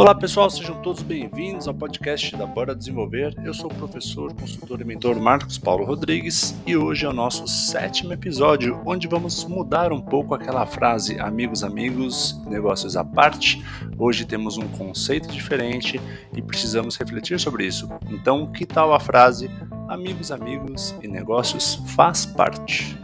Olá pessoal, sejam todos bem-vindos ao podcast da Bora Desenvolver. Eu sou o professor, consultor e mentor Marcos Paulo Rodrigues e hoje é o nosso sétimo episódio, onde vamos mudar um pouco aquela frase amigos, amigos, negócios à parte. Hoje temos um conceito diferente e precisamos refletir sobre isso. Então, que tal a frase amigos, amigos e negócios faz parte?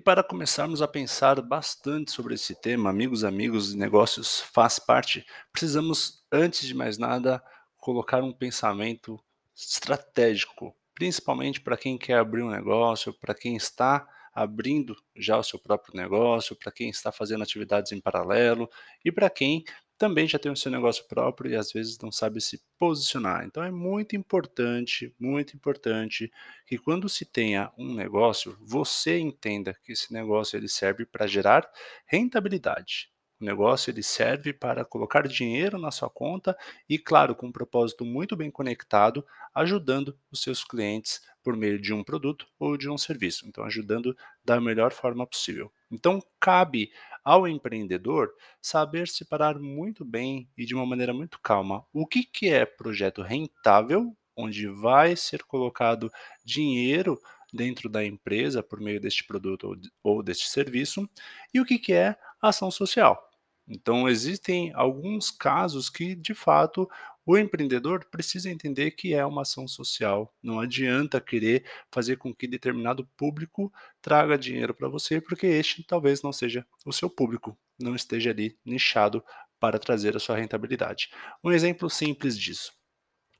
E para começarmos a pensar bastante sobre esse tema, amigos, amigos, negócios faz parte, precisamos, antes de mais nada, colocar um pensamento estratégico, principalmente para quem quer abrir um negócio, para quem está abrindo já o seu próprio negócio, para quem está fazendo atividades em paralelo e para quem também já tem o seu negócio próprio e às vezes não sabe se posicionar. Então é muito importante, muito importante que quando se tenha um negócio, você entenda que esse negócio ele serve para gerar rentabilidade. O negócio ele serve para colocar dinheiro na sua conta e, claro, com um propósito muito bem conectado, ajudando os seus clientes por meio de um produto ou de um serviço. Então, ajudando da melhor forma possível. Então, cabe ao empreendedor saber separar muito bem e de uma maneira muito calma o que, que é projeto rentável, onde vai ser colocado dinheiro dentro da empresa por meio deste produto ou, deste serviço, e o que, que é ação social. Então, existem alguns casos que, de fato, o empreendedor precisa entender que é uma ação social. Não adianta querer fazer com que determinado público traga dinheiro para você, porque este talvez não seja o seu público, não esteja ali nichado para trazer a sua rentabilidade. Um exemplo simples disso.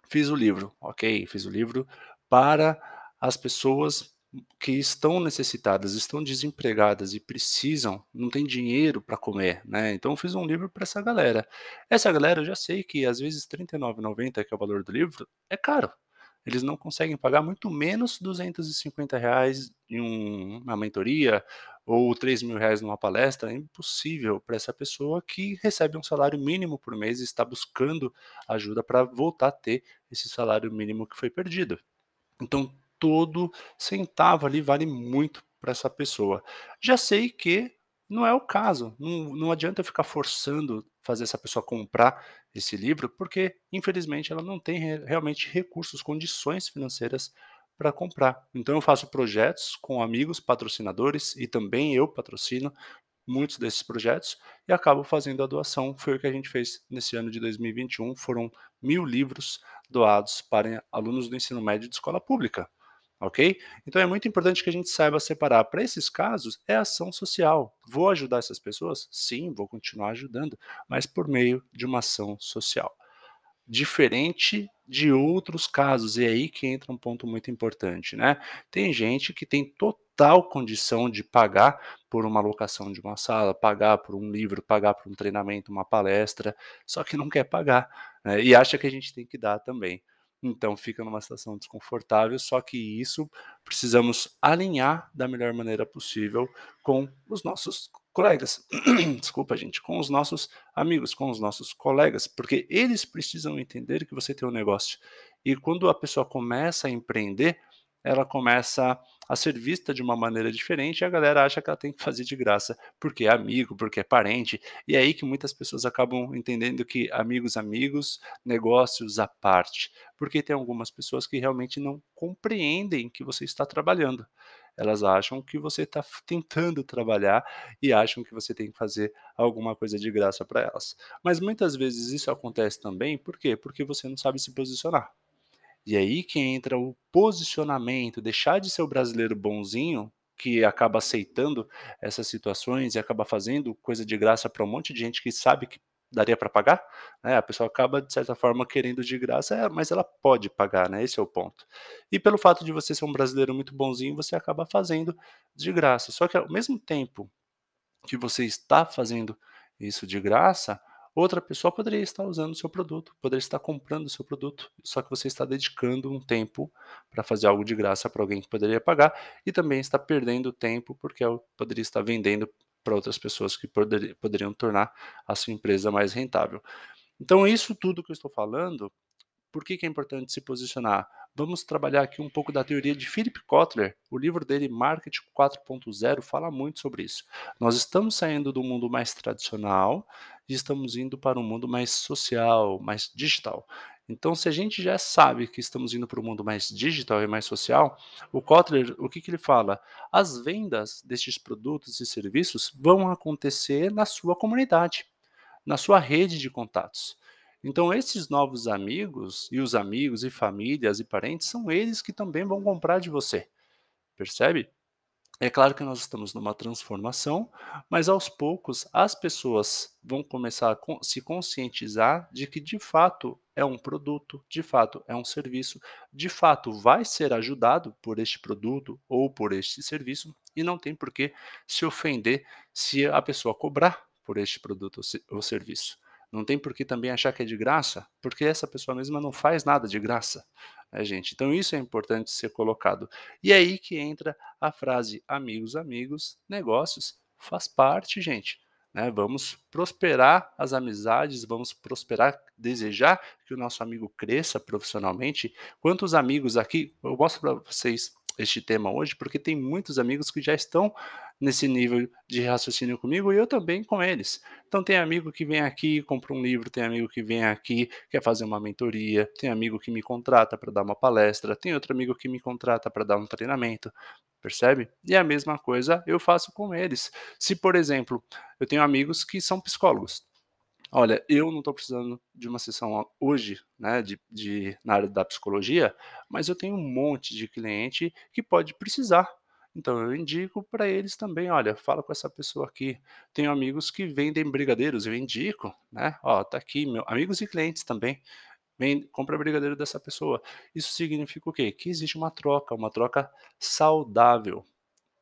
Fiz o livro, ok? Fiz o livro para as pessoas que estão necessitadas, estão desempregadas e precisam, não tem dinheiro para comer, né? Então eu fiz um livro para essa galera. Essa galera eu já sei que às vezes R$ 39,90, que é o valor do livro, é caro. Eles não conseguem pagar muito menos 250 reais em um, uma mentoria ou R$ mil reais numa palestra. É impossível para essa pessoa que recebe um salário mínimo por mês e está buscando ajuda para voltar a ter esse salário mínimo que foi perdido. Então, todo centavo ali vale muito para essa pessoa. Já sei que não é o caso, não, não adianta ficar forçando fazer essa pessoa comprar esse livro, porque infelizmente ela não tem realmente recursos, condições financeiras para comprar. Então eu faço projetos com amigos patrocinadores e também eu patrocino muitos desses projetos e acabo fazendo a doação. Foi o que a gente fez nesse ano de 2021. Foram mil livros doados para alunos do ensino médio de escola pública ok? Então é muito importante que a gente saiba separar. Para esses casos, é ação social. Vou ajudar essas pessoas? Sim, vou continuar ajudando, mas por meio de uma ação social. Diferente de outros casos, e é aí que entra um ponto muito importante, né? Tem gente que tem total condição de pagar por uma locação de uma sala, pagar por um livro, pagar por um treinamento, uma palestra, só que não quer pagar né? e acha que a gente tem que dar também então fica numa situação desconfortável, só que isso precisamos alinhar da melhor maneira possível com os nossos colegas. Desculpa, gente, com os nossos amigos, com os nossos colegas, porque eles precisam entender que você tem um negócio. E quando a pessoa começa a empreender, ela começa a ser vista de uma maneira diferente e a galera acha que ela tem que fazer de graça porque é amigo, porque é parente. E é aí que muitas pessoas acabam entendendo que amigos, amigos, negócios à parte. Porque tem algumas pessoas que realmente não compreendem que você está trabalhando. Elas acham que você está tentando trabalhar e acham que você tem que fazer alguma coisa de graça para elas. Mas muitas vezes isso acontece também, por quê? Porque você não sabe se posicionar. E aí que entra o posicionamento, deixar de ser o brasileiro bonzinho, que acaba aceitando essas situações e acaba fazendo coisa de graça para um monte de gente que sabe que daria para pagar, né? A pessoa acaba de certa forma querendo de graça, é, mas ela pode pagar, né? Esse é o ponto. E pelo fato de você ser um brasileiro muito bonzinho, você acaba fazendo de graça. Só que ao mesmo tempo que você está fazendo isso de graça, Outra pessoa poderia estar usando o seu produto, poderia estar comprando o seu produto, só que você está dedicando um tempo para fazer algo de graça para alguém que poderia pagar e também está perdendo tempo porque poderia estar vendendo para outras pessoas que poder, poderiam tornar a sua empresa mais rentável. Então, isso tudo que eu estou falando Por que, que é importante se posicionar? Vamos trabalhar aqui um pouco da teoria de Philip Kotler. O livro dele, Marketing 4.0, fala muito sobre isso. Nós estamos saindo do mundo mais tradicional e estamos indo para um mundo mais social, mais digital. Então, se a gente já sabe que estamos indo para um mundo mais digital e mais social, o Kotler, o que, que ele fala? As vendas destes produtos e serviços vão acontecer na sua comunidade, na sua rede de contatos. Então, esses novos amigos, e os amigos, e famílias, e parentes, são eles que também vão comprar de você. Percebe? É claro que nós estamos numa transformação, mas aos poucos as pessoas vão começar a se conscientizar de que de fato é um produto, de fato é um serviço, de fato vai ser ajudado por este produto ou por este serviço e não tem por que se ofender se a pessoa cobrar por este produto ou serviço. Não tem por que também achar que é de graça, porque essa pessoa mesma não faz nada de graça, né, gente? Então isso é importante ser colocado. E é aí que entra a frase amigos, amigos, negócios faz parte, gente. Né? Vamos prosperar as amizades, vamos prosperar, desejar que o nosso amigo cresça profissionalmente. Quantos amigos aqui, eu mostro para vocês este tema hoje, porque tem muitos amigos que já estão nesse nível de raciocínio comigo e eu também com eles. Então tem amigo que vem aqui, compra um livro, tem amigo que vem aqui, quer fazer uma mentoria, tem amigo que me contrata para dar uma palestra, tem outro amigo que me contrata para dar um treinamento, percebe? E a mesma coisa eu faço com eles. Se, por exemplo, eu tenho amigos que são psicólogos, Olha, eu não estou precisando de uma sessão hoje, né, de, de, na área da psicologia, mas eu tenho um monte de cliente que pode precisar. Então eu indico para eles também, olha, fala com essa pessoa aqui. Tenho amigos que vendem brigadeiros, eu indico, né? Ó, tá aqui, meu, amigos e clientes também. Vem, compra brigadeiro dessa pessoa. Isso significa o quê? Que existe uma troca, uma troca saudável.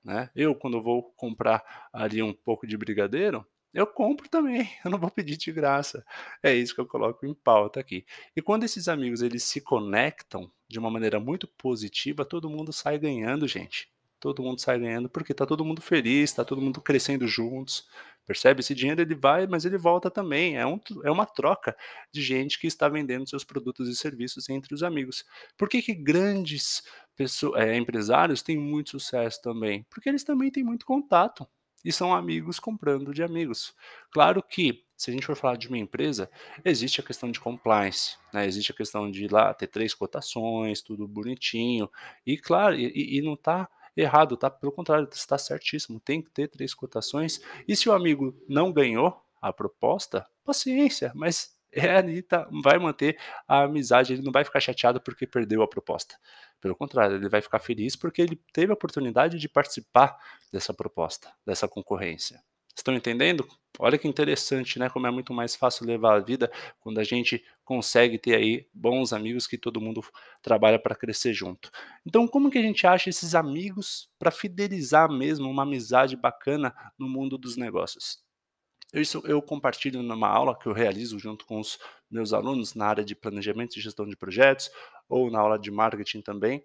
Né? Eu, quando vou comprar ali um pouco de brigadeiro, eu compro também, eu não vou pedir de graça. É isso que eu coloco em pauta aqui. E quando esses amigos eles se conectam de uma maneira muito positiva, todo mundo sai ganhando, gente. Todo mundo sai ganhando porque tá todo mundo feliz, tá todo mundo crescendo juntos. Percebe? Esse dinheiro ele vai, mas ele volta também. É, um, é uma troca de gente que está vendendo seus produtos e serviços entre os amigos. Por que, que grandes pessoas, é, empresários têm muito sucesso também? Porque eles também têm muito contato e são amigos comprando de amigos. Claro que, se a gente for falar de uma empresa, existe a questão de compliance, né? existe a questão de ir lá ter três cotações, tudo bonitinho, e claro, e, e não está errado, tá? Pelo contrário, está certíssimo, tem que ter três cotações, e se o amigo não ganhou a proposta, paciência, mas é ali, tá, vai manter a amizade, ele não vai ficar chateado porque perdeu a proposta. Pelo contrário, ele vai ficar feliz porque ele teve a oportunidade de participar dessa proposta, dessa concorrência. Estão entendendo? Olha que interessante, né? Como é muito mais fácil levar a vida quando a gente consegue ter aí bons amigos que todo mundo trabalha para crescer junto. Então, como que a gente acha esses amigos para fidelizar mesmo uma amizade bacana no mundo dos negócios? Isso eu compartilho numa aula que eu realizo junto com os meus alunos na área de planejamento e gestão de projetos, ou na aula de marketing também.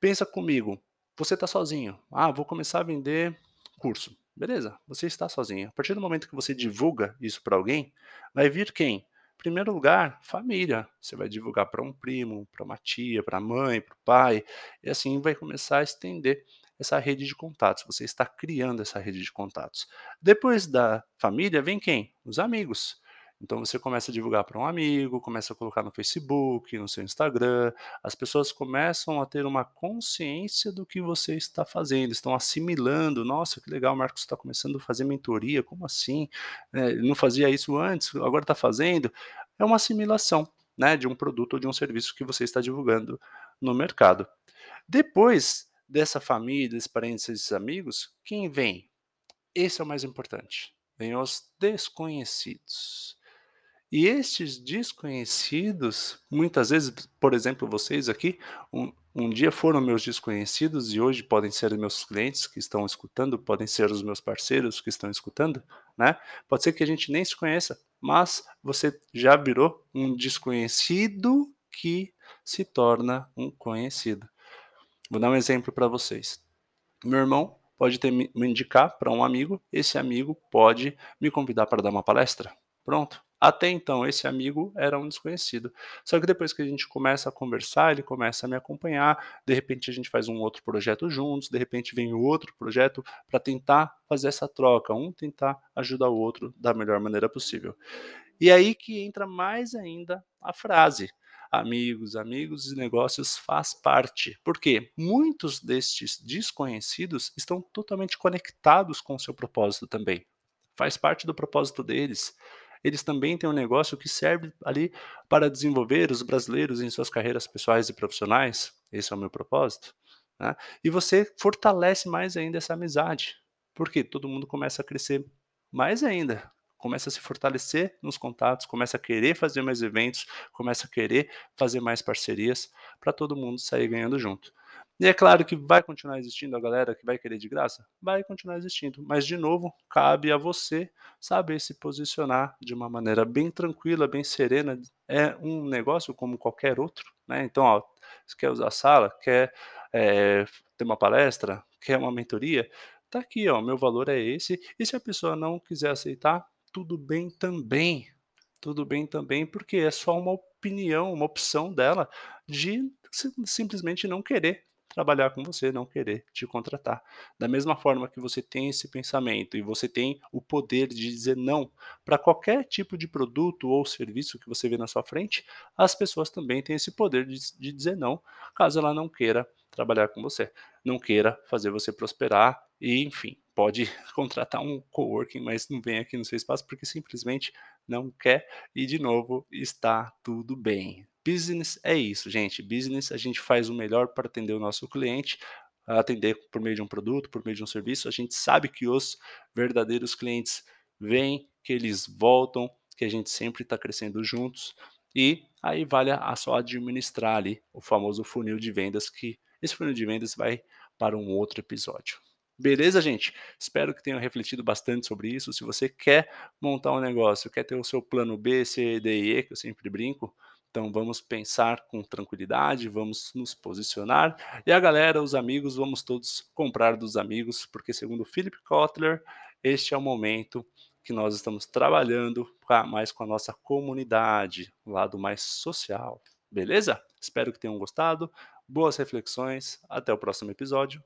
Pensa comigo, você está sozinho. Ah, vou começar a vender curso. Beleza, você está sozinho. A partir do momento que você divulga isso para alguém, vai vir quem? Em primeiro lugar, família. Você vai divulgar para um primo, para uma tia, para a mãe, para o pai, e assim vai começar a estender essa rede de contatos, você está criando essa rede de contatos. Depois da família, vem quem? Os amigos. Então você começa a divulgar para um amigo, começa a colocar no Facebook, no seu Instagram. As pessoas começam a ter uma consciência do que você está fazendo, estão assimilando. Nossa, que legal, o Marcos está começando a fazer mentoria. Como assim? É, não fazia isso antes, agora está fazendo. É uma assimilação né, de um produto ou de um serviço que você está divulgando no mercado. Depois dessa família, desses parentes, desses amigos, quem vem? Esse é o mais importante. Vem os desconhecidos. E estes desconhecidos, muitas vezes, por exemplo, vocês aqui, um, um, dia foram meus desconhecidos e hoje podem ser meus clientes que estão escutando, podem ser os meus parceiros que estão escutando, né? Pode ser que a gente nem se conheça, mas você já virou um desconhecido que se torna um conhecido. Vou dar um exemplo para vocês. Meu irmão pode ter, me indicar para um amigo, esse amigo pode me convidar para dar uma palestra. Pronto. Até então, esse amigo era um desconhecido. Só que depois que a gente começa a conversar, ele começa a me acompanhar, de repente a gente faz um outro projeto juntos, de repente vem outro projeto para tentar fazer essa troca, um tentar ajudar o outro da melhor maneira possível. E aí que entra mais ainda a frase: amigos, amigos e negócios faz parte. Porque muitos destes desconhecidos estão totalmente conectados com o seu propósito também. Faz parte do propósito deles eles também têm um negócio que serve ali para desenvolver os brasileiros em suas carreiras pessoais e profissionais. Esse é o meu propósito. Né? E você fortalece mais ainda essa amizade, porque todo mundo começa a crescer mais ainda, começa a se fortalecer nos contatos, começa a querer fazer mais eventos, começa a querer fazer mais parcerias para todo mundo sair ganhando junto. E é claro que vai continuar existindo a galera que vai querer de graça? Vai continuar existindo, mas de novo, cabe a você saber se posicionar de uma maneira bem tranquila, bem serena. É um negócio como qualquer outro, né? Então, ó, você quer usar a sala, quer é, ter uma palestra, quer uma mentoria, tá aqui, ó, meu valor é esse. E se a pessoa não quiser aceitar, tudo bem também. Tudo bem também, porque é só uma opinião, uma opção dela de simplesmente não querer trabalhar com você, não querer te contratar. Da mesma forma que você tem esse pensamento e você tem o poder de dizer não para qualquer tipo de produto ou serviço que você vê na sua frente, as pessoas também têm esse poder de, de dizer não, caso ela não queira trabalhar com você, não queira fazer você prosperar e, enfim, pode contratar um coworking, mas não vem aqui no seu espaço porque simplesmente não quer e de novo está tudo bem. Business é isso, gente. Business a gente faz o melhor para atender o nosso cliente, atender por meio de um produto, por meio de um serviço. A gente sabe que os verdadeiros clientes vêm, que eles voltam, que a gente sempre está crescendo juntos. E aí vale a só administrar ali o famoso funil de vendas, que esse funil de vendas vai para um outro episódio. Beleza, gente? Espero que tenham refletido bastante sobre isso. Se você quer montar um negócio, quer ter o seu plano B, C, D e E, que eu sempre brinco, então vamos pensar com tranquilidade, vamos nos posicionar. E a galera, os amigos, vamos todos comprar dos amigos, porque segundo Philip Kotler, este é o momento que nós estamos trabalhando mais com a nossa comunidade, o lado mais social. Beleza? Espero que tenham gostado. Boas reflexões. Até o próximo episódio.